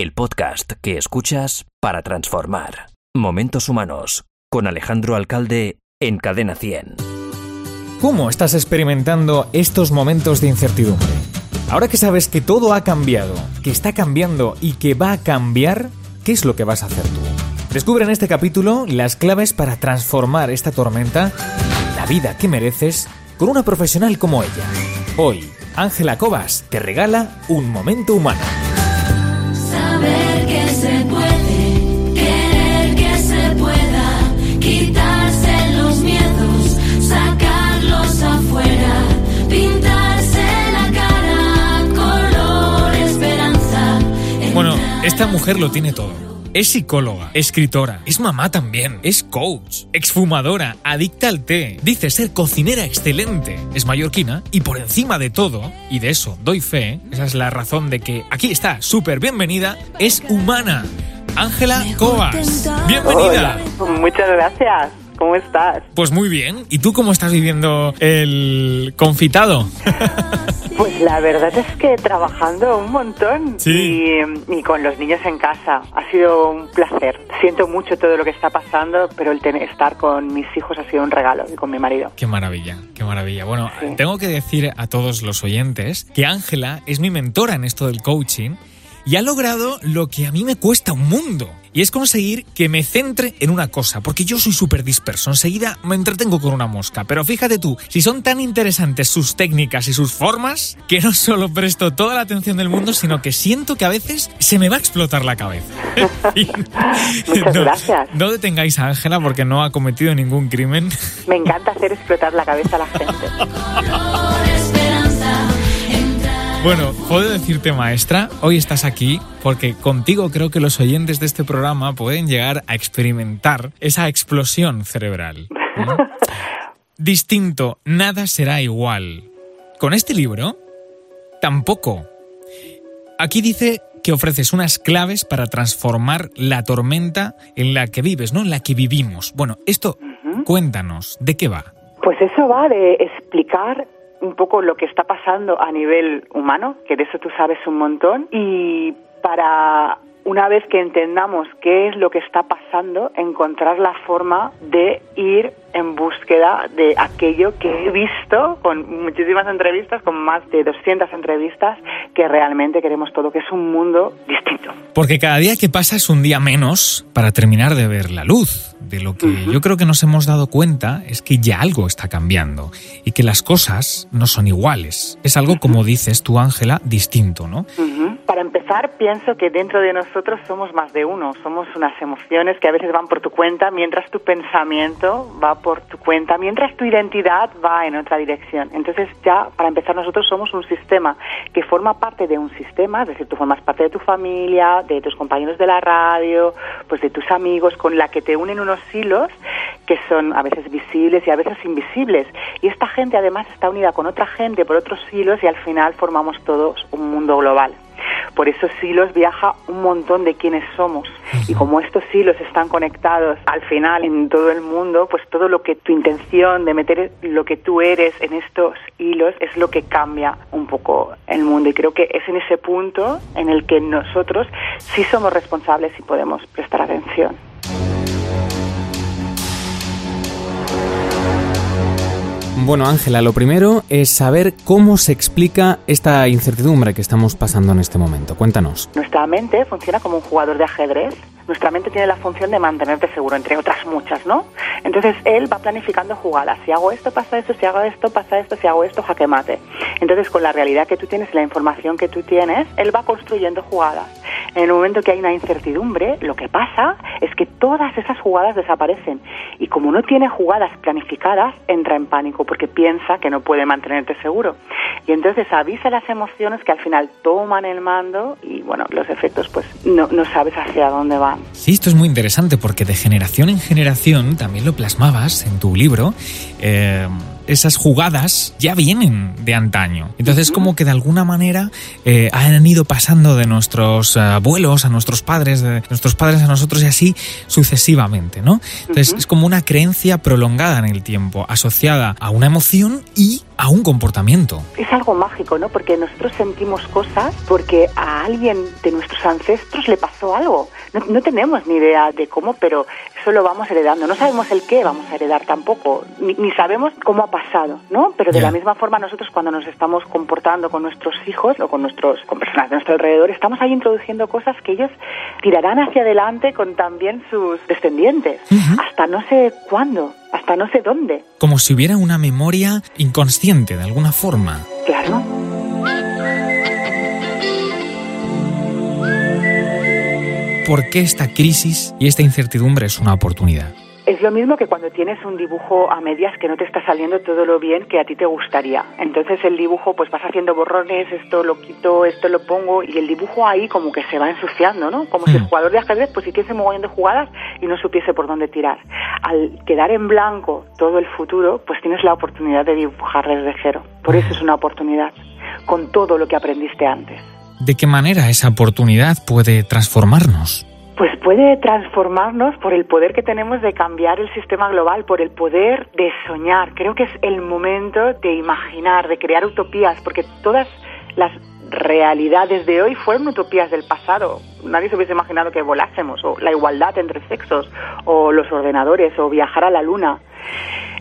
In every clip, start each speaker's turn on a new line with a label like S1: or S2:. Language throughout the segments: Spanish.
S1: el podcast que escuchas para transformar. Momentos Humanos, con Alejandro Alcalde en Cadena 100.
S2: ¿Cómo estás experimentando estos momentos de incertidumbre? Ahora que sabes que todo ha cambiado, que está cambiando y que va a cambiar, ¿qué es lo que vas a hacer tú? Descubre en este capítulo las claves para transformar esta tormenta, la vida que mereces, con una profesional como ella. Hoy, Ángela Cobas te regala un momento humano. Esta mujer lo tiene todo. Es psicóloga, escritora, es mamá también, es coach, exfumadora, adicta al té, dice ser cocinera excelente, es mallorquina y por encima de todo, y de eso doy fe, esa es la razón de que aquí está, súper bienvenida, es humana. Ángela Cobas, bienvenida.
S3: Hola, muchas gracias. ¿Cómo estás?
S2: Pues muy bien. ¿Y tú cómo estás viviendo el confitado?
S3: Pues la verdad es que trabajando un montón
S2: Sí.
S3: y, y con los niños en casa. Ha sido un placer. Siento mucho todo lo que está pasando, pero el tener, estar con mis hijos ha sido un regalo y con mi marido.
S2: Qué maravilla, qué maravilla. Bueno,
S3: Sí.
S2: tengo que decir a todos los oyentes que Ángela es mi mentora en esto del coaching y ha logrado lo que a mí me cuesta un mundo. Y es conseguir que me centre en una cosa, porque yo soy súper disperso, enseguida me entretengo con una mosca. Pero fíjate tú, si son tan interesantes sus técnicas y sus formas, que no solo presto toda la atención del mundo, sino que siento que a veces se me va a explotar la cabeza.
S3: Muchas
S2: No-
S3: gracias.
S2: No detengáis a Ángela porque no ha cometido ningún crimen.
S3: Me encanta hacer explotar la cabeza a la gente.
S2: Bueno, puedo decirte, maestra, hoy estás aquí porque contigo creo que los oyentes de este programa pueden llegar a experimentar esa explosión cerebral. ¿no? Distinto, nada será igual. Con este libro, tampoco. Aquí dice que ofreces unas claves para transformar la tormenta en la que vives, ¿no? En la que vivimos. Bueno, esto, cuéntanos, ¿de qué va?
S3: Pues eso va de explicar un poco lo que está pasando a nivel humano, que de eso tú sabes un montón, y para una vez que entendamos qué es lo que está pasando, encontrar la forma de ir en búsqueda de aquello que he visto con muchísimas entrevistas, con más de 200 entrevistas, que realmente queremos todo, que es un mundo distinto.
S2: Porque cada día que pasa es un día menos para terminar de ver la luz. De lo que yo creo que nos hemos dado cuenta es que ya algo está cambiando y que las cosas no son iguales. Es algo, como dices tú, Ángela, distinto, ¿no?
S3: Ujú. Para pienso que dentro de nosotros somos más de uno, somos unas emociones que a veces van por tu cuenta, mientras tu pensamiento va por tu cuenta, mientras tu identidad va en otra dirección. Entonces ya, para empezar, nosotros somos un sistema que forma parte de un sistema, es decir, tú formas parte de tu familia, de tus compañeros de la radio, pues de tus amigos, con la que te unen unos hilos que son a veces visibles y a veces invisibles. Y esta gente además está unida con otra gente por otros hilos y al final formamos todos un mundo global. Por esos hilos viaja un montón de quienes somos. Y como estos hilos están conectados al final en todo el mundo, pues todo lo que tu intención de meter lo que tú eres en estos hilos es lo que cambia un poco el mundo. Y creo que es en ese punto en el que nosotros sí somos responsables y podemos prestar atención.
S4: Bueno, Ángela, lo primero es saber cómo se explica esta incertidumbre que estamos pasando en este momento. Cuéntanos.
S3: Nuestra mente funciona como un jugador de ajedrez. Nuestra mente tiene la función de mantenerte seguro, entre otras muchas, ¿no? Entonces él va planificando jugadas. Si hago esto, pasa esto. Si hago esto, pasa esto. Si hago esto, jaque mate. Entonces con la realidad que tú tienes la información que tú tienes, él va construyendo jugadas. En el momento que hay una incertidumbre, lo que pasa es que todas esas jugadas desaparecen. Y como no tiene jugadas planificadas, entra en pánico porque piensa que no puede mantenerte seguro. Y entonces avisa las emociones que al final toman el mando y bueno, los efectos pues no, no sabes hacia dónde van.
S2: Sí, esto es muy interesante porque de generación en generación, también lo plasmabas en tu libro, eh, esas jugadas ya vienen de antaño. Entonces, como que de alguna manera eh, han ido pasando de nuestros eh, abuelos a nuestros padres, de nuestros padres a nosotros y así sucesivamente, ¿no? Entonces, es como una creencia prolongada en el tiempo, asociada a una emoción y a un comportamiento.
S3: Es algo mágico, ¿no? Porque nosotros sentimos cosas porque a alguien de nuestros ancestros le pasó algo. No, no tenemos ni idea de cómo, pero eso lo vamos heredando. No sabemos el qué vamos a heredar tampoco, ni, ni sabemos cómo ha pasado, ¿no? Pero de la misma forma nosotros cuando nos estamos comportando con nuestros hijos o con nuestros con personas de nuestro alrededor, estamos ahí introduciendo cosas que ellos tirarán hacia adelante con también sus descendientes, hasta no sé cuándo, hasta no sé dónde.
S2: Como si hubiera una memoria inconsciente de alguna forma.
S3: Claro.
S2: ¿Por qué esta crisis y esta incertidumbre es una oportunidad?
S3: Es lo mismo que cuando tienes un dibujo a medias que no te está saliendo todo lo bien que a ti te gustaría. Entonces el dibujo, pues vas haciendo borrones, esto lo quito, esto lo pongo, y el dibujo ahí como que se va ensuciando, ¿no? Como si el
S2: Mm.
S3: jugador de ajedrez pues hiciese un mogollón de jugadas y no supiese por dónde tirar. Al quedar en blanco todo el futuro, pues tienes la oportunidad de dibujar desde cero. Por eso es una oportunidad, con todo lo que aprendiste antes.
S2: ¿De qué manera esa oportunidad puede transformarnos?
S3: Pues puede transformarnos por el poder que tenemos de cambiar el sistema global, por el poder de soñar. Creo que es el momento de imaginar, de crear utopías, porque todas las realidades de hoy fueron utopías del pasado. Nadie se hubiese imaginado que volásemos, o la igualdad entre sexos, o los ordenadores, o viajar a la luna.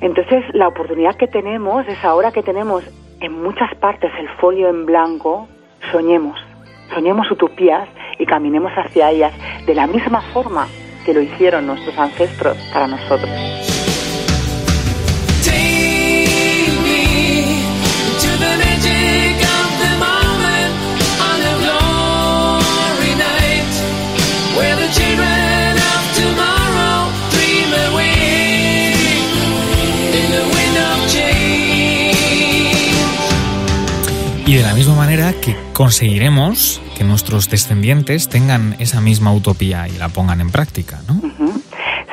S3: Entonces, la oportunidad que tenemos es ahora que tenemos en muchas partes el folio en blanco, soñemos, soñemos utopías y caminemos hacia ellas de la misma forma que lo hicieron nuestros ancestros para nosotros.
S2: Y de la misma manera que conseguiremos que nuestros descendientes tengan esa misma utopía y la pongan en práctica, ¿no?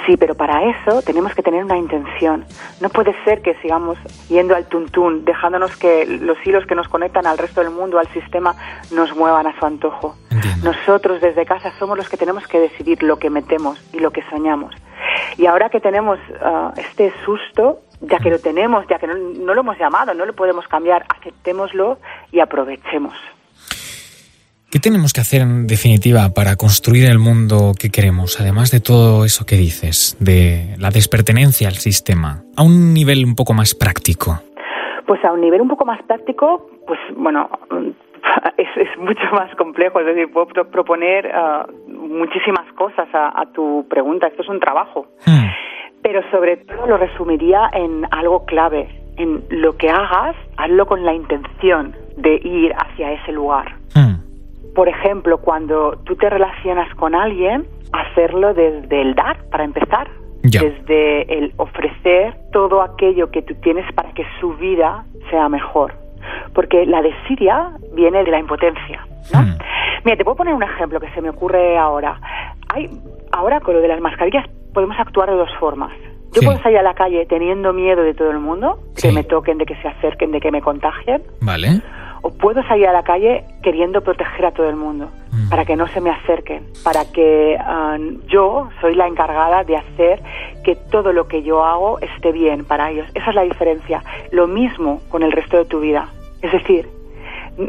S3: Sí, pero para eso tenemos que tener una intención. No puede ser que sigamos yendo al tuntún, dejándonos que los hilos que nos conectan al resto del mundo, al sistema, nos muevan a su antojo.
S2: Entiendo.
S3: Nosotros desde casa somos los que tenemos que decidir lo que metemos y lo que soñamos. Y ahora que tenemos ah, este susto, ya que lo tenemos, ya que no, no lo hemos llamado, no lo podemos cambiar, aceptémoslo y aprovechemos.
S2: ¿Qué tenemos que hacer en definitiva para construir el mundo que queremos, además de todo eso que dices, de la despertenencia al sistema, a un nivel un poco más práctico?
S3: Pues a un nivel un poco más práctico, pues bueno, es, es mucho más complejo. Es decir, puedo pro- proponer ah, muchísimas cosas a, a tu pregunta. Esto es un trabajo.
S2: Hmm,
S3: Pero sobre todo lo resumiría en algo clave. En lo que hagas, hazlo con la intención de ir hacia ese lugar.
S2: hmm,
S3: Por ejemplo, cuando tú te relacionas con alguien, hacerlo desde el dar, para empezar.
S2: Ya.
S3: Desde el ofrecer todo aquello que tú tienes para que su vida sea mejor. Porque la desidia viene de la impotencia, ¿no?
S2: Hmm.
S3: Mira, te puedo poner un ejemplo que se me ocurre ahora. Hay, ahora con lo de las mascarillas podemos actuar de dos formas. Yo
S2: Sí.
S3: puedo salir a la calle teniendo miedo de todo el mundo,
S2: Sí.
S3: que me toquen, de que se acerquen, de que me contagien
S2: Vale.
S3: o puedo salir a la calle queriendo proteger a todo el mundo
S2: Mm.
S3: para que no se me acerquen, para que ah, yo soy la encargada de hacer que todo lo que yo hago esté bien para ellos. Esa es la diferencia. Lo mismo con el resto de tu vida. Es decir,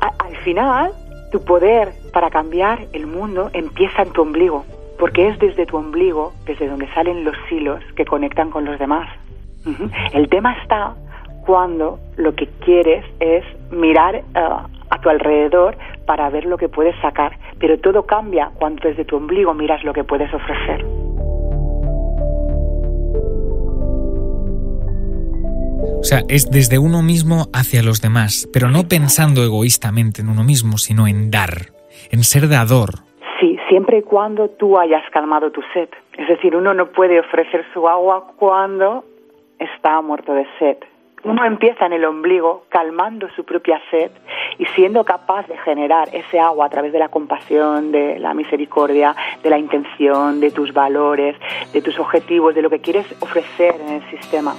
S3: al final tu poder para cambiar el mundo empieza en tu ombligo, porque es desde tu ombligo desde donde salen los hilos que conectan con los demás. El tema está cuando lo que quieres es mirar ah, a tu alrededor para ver lo que puedes sacar, pero todo cambia cuando desde tu ombligo miras lo que puedes ofrecer.
S2: O sea, es desde uno mismo hacia los demás, pero no pensando egoístamente en uno mismo, sino en dar, en ser dador.
S3: Sí, siempre y cuando tú hayas calmado tu sed. Es decir, uno no puede ofrecer su agua cuando está muerto de sed. uno empieza en el ombligo calmando su propia sed y siendo capaz de generar ese agua a través de la compasión, de la misericordia, de la intención, de tus valores, de tus objetivos, de lo que quieres ofrecer en el sistema.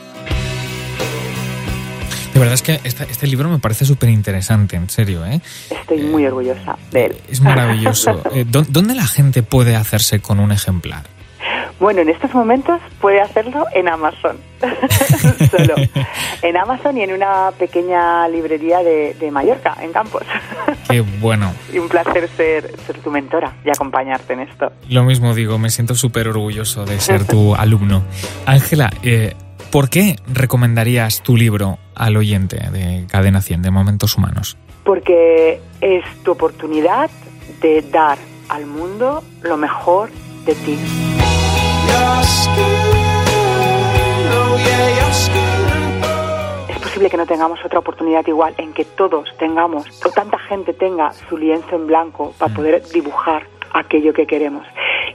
S2: De verdad es que esta- este libro me parece súper interesante, en serio, ¿eh?
S3: Estoy muy orgullosa de él.
S2: Es maravilloso. Eh, ¿dó- ¿Dónde la gente puede hacerse con un ejemplar?
S3: Bueno, en estos momentos puede hacerlo en Amazon. Solo. En Amazon y en una pequeña librería de, de Mallorca, en Campos.
S2: Qué bueno.
S3: y un placer ser, ser tu mentora y acompañarte en esto.
S2: Lo mismo digo, me siento súper orgulloso de ser tu alumno. Ángela, eh, ¿por qué recomendarías tu libro al oyente de Cadena 100 de Momentos Humanos?
S3: Porque es tu oportunidad de dar al mundo lo mejor de ti. Es posible que no tengamos otra oportunidad igual en que todos tengamos, o tanta gente tenga su lienzo en blanco para poder dibujar aquello que queremos.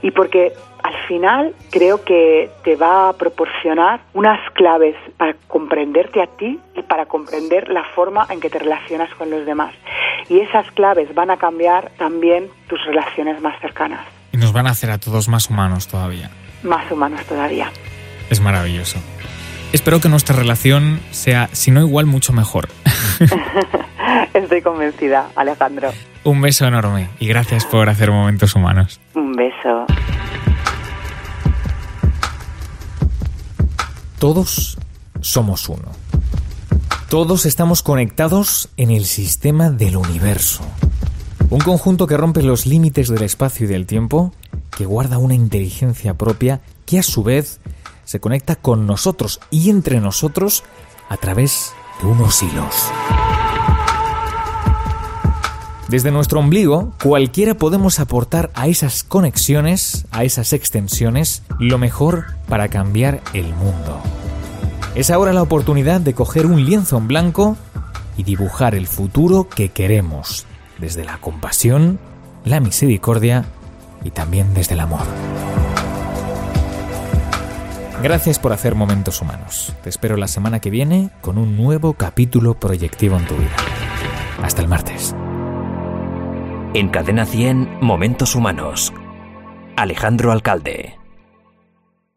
S3: Y porque al final creo que te va a proporcionar unas claves para comprenderte a ti y para comprender la forma en que te relacionas con los demás. Y esas claves van a cambiar también tus relaciones más cercanas,
S2: Y nos van a hacer a todos más humanos todavía.
S3: más humanos todavía.
S2: Es maravilloso. Espero que nuestra relación sea, si no igual, mucho mejor.
S3: Estoy convencida, Alejandro.
S2: Un beso enorme y gracias por hacer Momentos Humanos.
S3: Un beso.
S4: Todos somos uno. Todos estamos conectados en el sistema del universo. Un conjunto que rompe los límites del espacio y del tiempo, que guarda una inteligencia propia, que a su vez se conecta con nosotros y entre nosotros a través de unos hilos. Desde nuestro ombligo, cualquiera podemos aportar a esas conexiones, a esas extensiones, lo mejor para cambiar el mundo. Es ahora la oportunidad de coger un lienzo en blanco y dibujar el futuro que queremos, desde la compasión, la misericordia y también desde el amor. Gracias por hacer momentos humanos. Te espero la semana que viene con un nuevo capítulo proyectivo en tu vida. Hasta el martes.
S1: En Cadena 100, Momentos Humanos. Alejandro Alcalde.